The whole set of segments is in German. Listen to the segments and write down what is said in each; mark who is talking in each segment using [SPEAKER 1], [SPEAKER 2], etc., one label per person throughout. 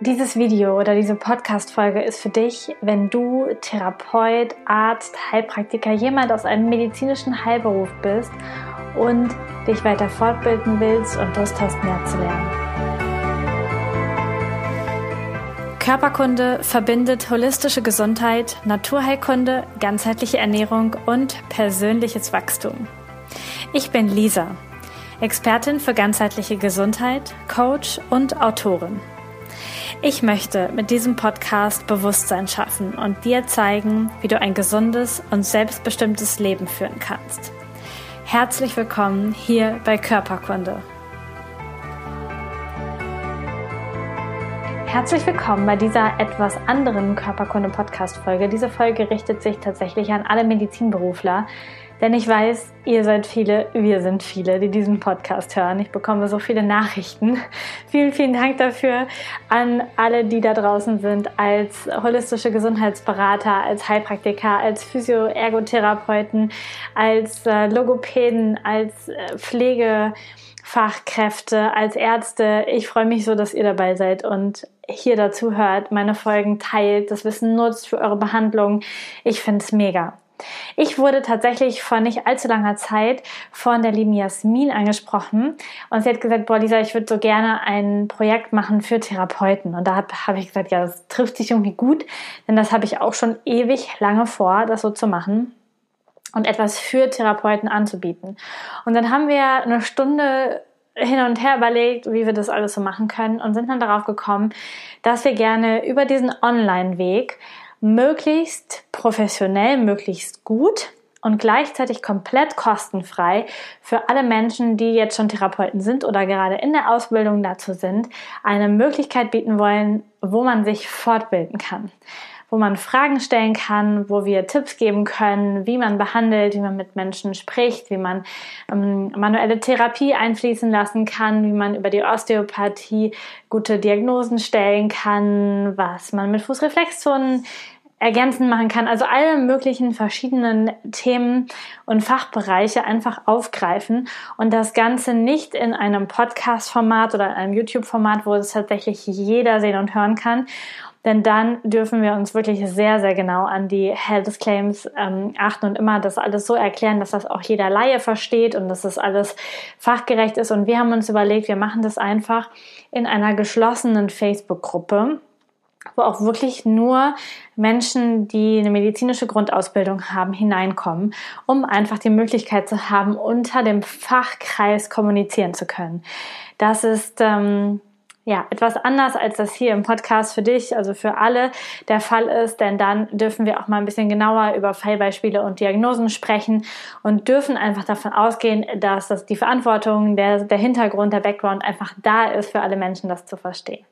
[SPEAKER 1] Dieses Video oder diese Podcast-Folge ist für dich, wenn du Therapeut, Arzt, Heilpraktiker, jemand aus einem medizinischen Heilberuf bist und dich weiter fortbilden willst und Lust hast, mehr zu lernen. Körperkunde verbindet holistische Gesundheit, Naturheilkunde, ganzheitliche Ernährung und persönliches Wachstum. Ich bin Lisa, Expertin für ganzheitliche Gesundheit, Coach und Autorin. Ich möchte mit diesem Podcast Bewusstsein schaffen und dir zeigen, wie du ein gesundes und selbstbestimmtes Leben führen kannst. Herzlich willkommen hier bei Körperkunde. Herzlich willkommen bei dieser etwas anderen Körperkunde-Podcast-Folge. Diese Folge richtet sich tatsächlich an alle Medizinberufler, denn ich weiß, ihr seid viele, wir sind viele, die diesen Podcast hören. Ich bekomme so viele Nachrichten. Vielen, vielen Dank dafür an alle, die da draußen sind, als holistische Gesundheitsberater, als Heilpraktiker, als Physio-Ergotherapeuten, als äh, Logopäden, als äh, Pflegefachkräfte, als Ärzte. Ich freue mich so, dass ihr dabei seid und hier dazu hört, meine Folgen teilt, das Wissen nutzt für eure Behandlung. Ich finde es mega. Ich wurde tatsächlich vor nicht allzu langer Zeit von der lieben Jasmin angesprochen und sie hat gesagt, boah Lisa, ich würde so gerne ein Projekt machen für Therapeuten. Und da habe hab ich gesagt, ja, das trifft sich irgendwie gut, denn das habe ich auch schon ewig lange vor, das so zu machen und etwas für Therapeuten anzubieten. Und dann haben wir eine Stunde hin und her überlegt, wie wir das alles so machen können und sind dann darauf gekommen, dass wir gerne über diesen Online-Weg möglichst professionell, möglichst gut und gleichzeitig komplett kostenfrei für alle Menschen, die jetzt schon Therapeuten sind oder gerade in der Ausbildung dazu sind, eine Möglichkeit bieten wollen, wo man sich fortbilden kann wo man Fragen stellen kann, wo wir Tipps geben können, wie man behandelt, wie man mit Menschen spricht, wie man ähm, manuelle Therapie einfließen lassen kann, wie man über die Osteopathie gute Diagnosen stellen kann, was man mit Fußreflexzonen ergänzend machen kann. Also alle möglichen verschiedenen Themen und Fachbereiche einfach aufgreifen und das Ganze nicht in einem Podcast-Format oder in einem YouTube-Format, wo es tatsächlich jeder sehen und hören kann. Denn dann dürfen wir uns wirklich sehr, sehr genau an die Health Claims ähm, achten und immer das alles so erklären, dass das auch jeder Laie versteht und dass das alles fachgerecht ist. Und wir haben uns überlegt, wir machen das einfach in einer geschlossenen Facebook-Gruppe wo auch wirklich nur Menschen, die eine medizinische Grundausbildung haben, hineinkommen, um einfach die Möglichkeit zu haben, unter dem Fachkreis kommunizieren zu können. Das ist ähm, ja, etwas anders, als das hier im Podcast für dich, also für alle der Fall ist, denn dann dürfen wir auch mal ein bisschen genauer über Fallbeispiele und Diagnosen sprechen und dürfen einfach davon ausgehen, dass das die Verantwortung, der, der Hintergrund, der Background einfach da ist für alle Menschen, das zu verstehen.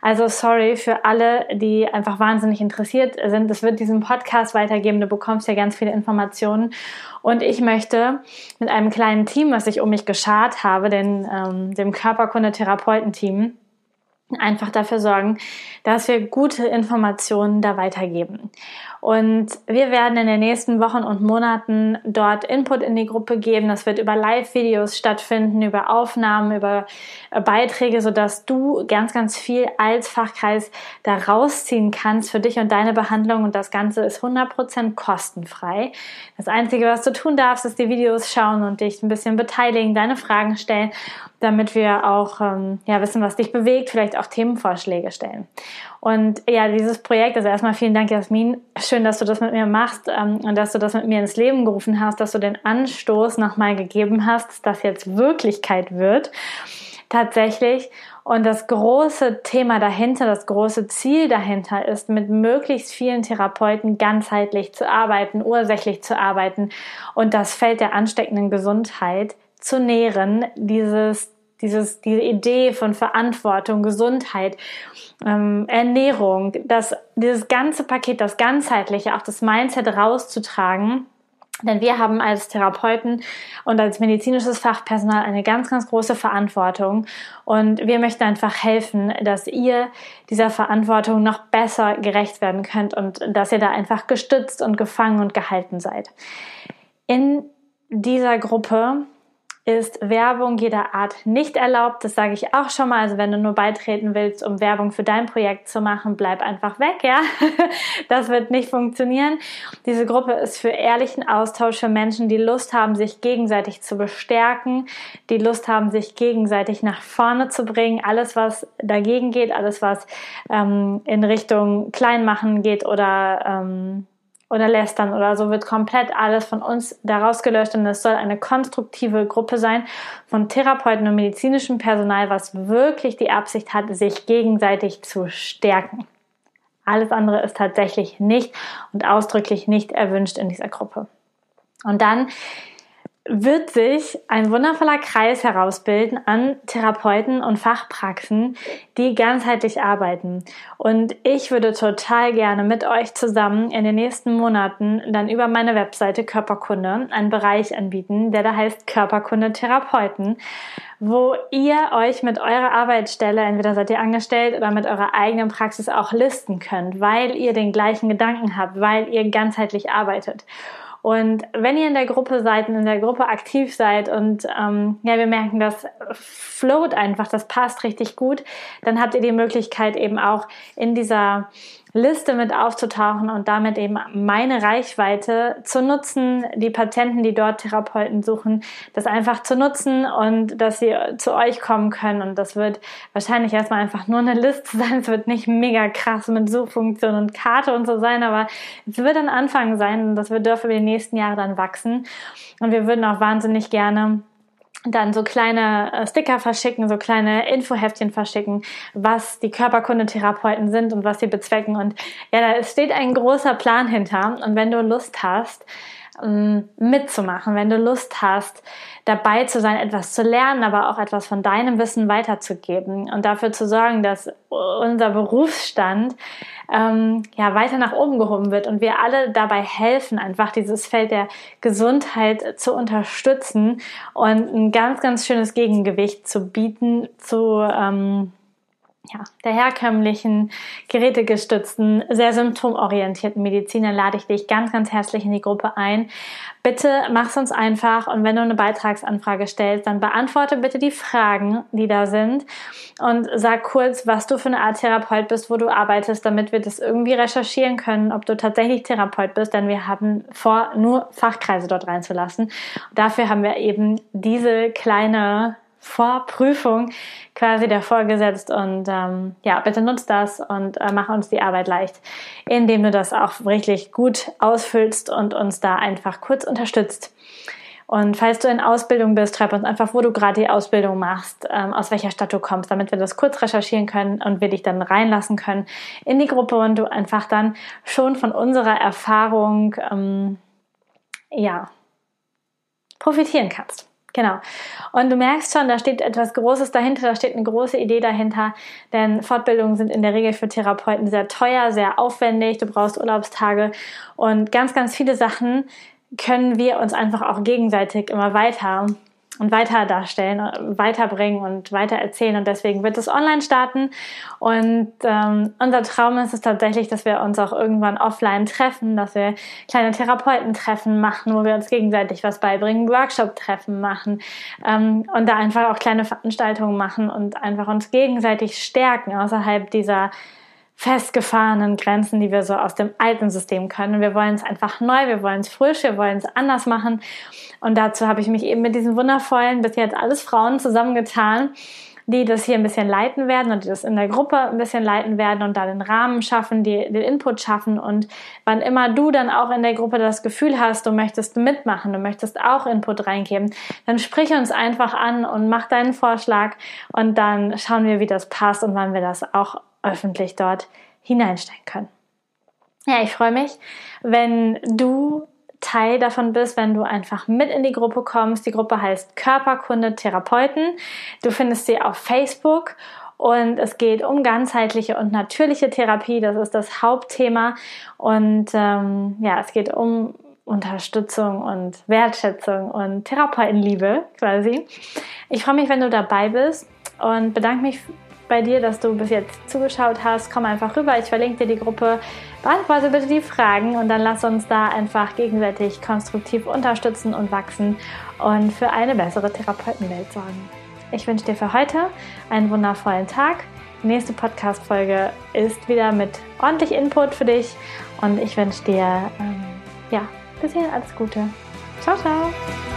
[SPEAKER 1] Also sorry für alle, die einfach wahnsinnig interessiert sind. Es wird diesen Podcast weitergeben. Du bekommst ja ganz viele Informationen. Und ich möchte mit einem kleinen Team, was ich um mich geschart habe, den, ähm, dem Körperkunde-Therapeuten-Team, einfach dafür sorgen, dass wir gute Informationen da weitergeben. Und wir werden in den nächsten Wochen und Monaten dort Input in die Gruppe geben. Das wird über Live-Videos stattfinden, über Aufnahmen, über äh, Beiträge, sodass du ganz, ganz viel als Fachkreis da rausziehen kannst für dich und deine Behandlung. Und das Ganze ist 100% kostenfrei. Das Einzige, was du tun darfst, ist die Videos schauen und dich ein bisschen beteiligen, deine Fragen stellen, damit wir auch ähm, ja, wissen, was dich bewegt, vielleicht auch Themenvorschläge stellen. Und ja, dieses Projekt, also erstmal vielen Dank, Jasmin. Schön, dass du das mit mir machst ähm, und dass du das mit mir ins Leben gerufen hast, dass du den Anstoß nochmal gegeben hast, dass das jetzt Wirklichkeit wird. Tatsächlich. Und das große Thema dahinter, das große Ziel dahinter ist, mit möglichst vielen Therapeuten ganzheitlich zu arbeiten, ursächlich zu arbeiten und das Feld der ansteckenden Gesundheit zu nähren, dieses dieses, diese Idee von Verantwortung, Gesundheit, ähm, Ernährung, das, dieses ganze Paket, das ganzheitliche, auch das Mindset rauszutragen. Denn wir haben als Therapeuten und als medizinisches Fachpersonal eine ganz, ganz große Verantwortung. Und wir möchten einfach helfen, dass ihr dieser Verantwortung noch besser gerecht werden könnt und dass ihr da einfach gestützt und gefangen und gehalten seid. In dieser Gruppe ist Werbung jeder Art nicht erlaubt. Das sage ich auch schon mal. Also wenn du nur beitreten willst, um Werbung für dein Projekt zu machen, bleib einfach weg, ja. Das wird nicht funktionieren. Diese Gruppe ist für ehrlichen Austausch für Menschen, die Lust haben, sich gegenseitig zu bestärken, die Lust haben, sich gegenseitig nach vorne zu bringen. Alles, was dagegen geht, alles, was ähm, in Richtung Kleinmachen geht oder ähm, oder lästern oder so wird komplett alles von uns daraus gelöscht und es soll eine konstruktive Gruppe sein von Therapeuten und medizinischem Personal, was wirklich die Absicht hat, sich gegenseitig zu stärken. Alles andere ist tatsächlich nicht und ausdrücklich nicht erwünscht in dieser Gruppe. Und dann wird sich ein wundervoller Kreis herausbilden an Therapeuten und Fachpraxen, die ganzheitlich arbeiten. Und ich würde total gerne mit euch zusammen in den nächsten Monaten dann über meine Webseite Körperkunde einen Bereich anbieten, der da heißt Körperkunde Therapeuten, wo ihr euch mit eurer Arbeitsstelle, entweder seid ihr angestellt oder mit eurer eigenen Praxis auch listen könnt, weil ihr den gleichen Gedanken habt, weil ihr ganzheitlich arbeitet. Und wenn ihr in der Gruppe seid und in der Gruppe aktiv seid und ähm, ja, wir merken, das float einfach, das passt richtig gut, dann habt ihr die Möglichkeit eben auch in dieser Liste mit aufzutauchen und damit eben meine Reichweite zu nutzen, die Patienten, die dort Therapeuten suchen, das einfach zu nutzen und dass sie zu euch kommen können. Und das wird wahrscheinlich erstmal einfach nur eine Liste sein. Es wird nicht mega krass mit Suchfunktion und Karte und so sein, aber es wird ein Anfang sein und das wird dürfen wir die nächsten Jahre dann wachsen. Und wir würden auch wahnsinnig gerne dann so kleine äh, Sticker verschicken, so kleine Infoheftchen verschicken, was die Körperkundetherapeuten sind und was sie bezwecken. Und ja, da steht ein großer Plan hinter. Und wenn du Lust hast, mitzumachen, wenn du Lust hast, dabei zu sein, etwas zu lernen, aber auch etwas von deinem Wissen weiterzugeben und dafür zu sorgen, dass unser Berufsstand ähm, ja weiter nach oben gehoben wird und wir alle dabei helfen, einfach dieses Feld der Gesundheit zu unterstützen und ein ganz, ganz schönes Gegengewicht zu bieten zu ähm, ja, der herkömmlichen, gerätegestützten, sehr symptomorientierten Mediziner lade ich dich ganz, ganz herzlich in die Gruppe ein. Bitte mach's uns einfach und wenn du eine Beitragsanfrage stellst, dann beantworte bitte die Fragen, die da sind und sag kurz, was du für eine Art Therapeut bist, wo du arbeitest, damit wir das irgendwie recherchieren können, ob du tatsächlich Therapeut bist, denn wir haben vor, nur Fachkreise dort reinzulassen. dafür haben wir eben diese kleine Vorprüfung quasi davor gesetzt und ähm, ja, bitte nutzt das und äh, mach uns die Arbeit leicht, indem du das auch wirklich gut ausfüllst und uns da einfach kurz unterstützt. Und falls du in Ausbildung bist, schreib uns einfach, wo du gerade die Ausbildung machst, ähm, aus welcher Stadt du kommst, damit wir das kurz recherchieren können und wir dich dann reinlassen können in die Gruppe und du einfach dann schon von unserer Erfahrung ähm, ja profitieren kannst. Genau. Und du merkst schon, da steht etwas Großes dahinter, da steht eine große Idee dahinter, denn Fortbildungen sind in der Regel für Therapeuten sehr teuer, sehr aufwendig, du brauchst Urlaubstage und ganz, ganz viele Sachen können wir uns einfach auch gegenseitig immer weiter und weiter darstellen, weiterbringen und weiter erzählen. Und deswegen wird es online starten. Und ähm, unser Traum ist es tatsächlich, dass wir uns auch irgendwann offline treffen, dass wir kleine Therapeutentreffen machen, wo wir uns gegenseitig was beibringen, Workshop-Treffen machen ähm, und da einfach auch kleine Veranstaltungen machen und einfach uns gegenseitig stärken außerhalb dieser festgefahrenen Grenzen, die wir so aus dem alten System können. wir wollen es einfach neu, wir wollen es frisch, wir wollen es anders machen. Und dazu habe ich mich eben mit diesen wundervollen, bis jetzt alles Frauen zusammengetan, die das hier ein bisschen leiten werden und die das in der Gruppe ein bisschen leiten werden und da den Rahmen schaffen, die den Input schaffen. Und wann immer du dann auch in der Gruppe das Gefühl hast, du möchtest mitmachen, du möchtest auch Input reingeben, dann sprich uns einfach an und mach deinen Vorschlag und dann schauen wir, wie das passt und wann wir das auch öffentlich dort hineinstellen können. Ja, ich freue mich, wenn du Teil davon bist, wenn du einfach mit in die Gruppe kommst. Die Gruppe heißt Körperkunde Therapeuten. Du findest sie auf Facebook und es geht um ganzheitliche und natürliche Therapie. Das ist das Hauptthema. Und ähm, ja, es geht um Unterstützung und Wertschätzung und Therapeutenliebe quasi. Ich freue mich, wenn du dabei bist und bedanke mich bei dir, dass du bis jetzt zugeschaut hast. Komm einfach rüber, ich verlinke dir die Gruppe. Beantworte bitte die Fragen und dann lass uns da einfach gegenseitig konstruktiv unterstützen und wachsen und für eine bessere Therapeutenwelt sorgen. Ich wünsche dir für heute einen wundervollen Tag. Die nächste Podcast-Folge ist wieder mit ordentlich Input für dich und ich wünsche dir ähm, ja, bis hierhin alles Gute. Ciao, ciao!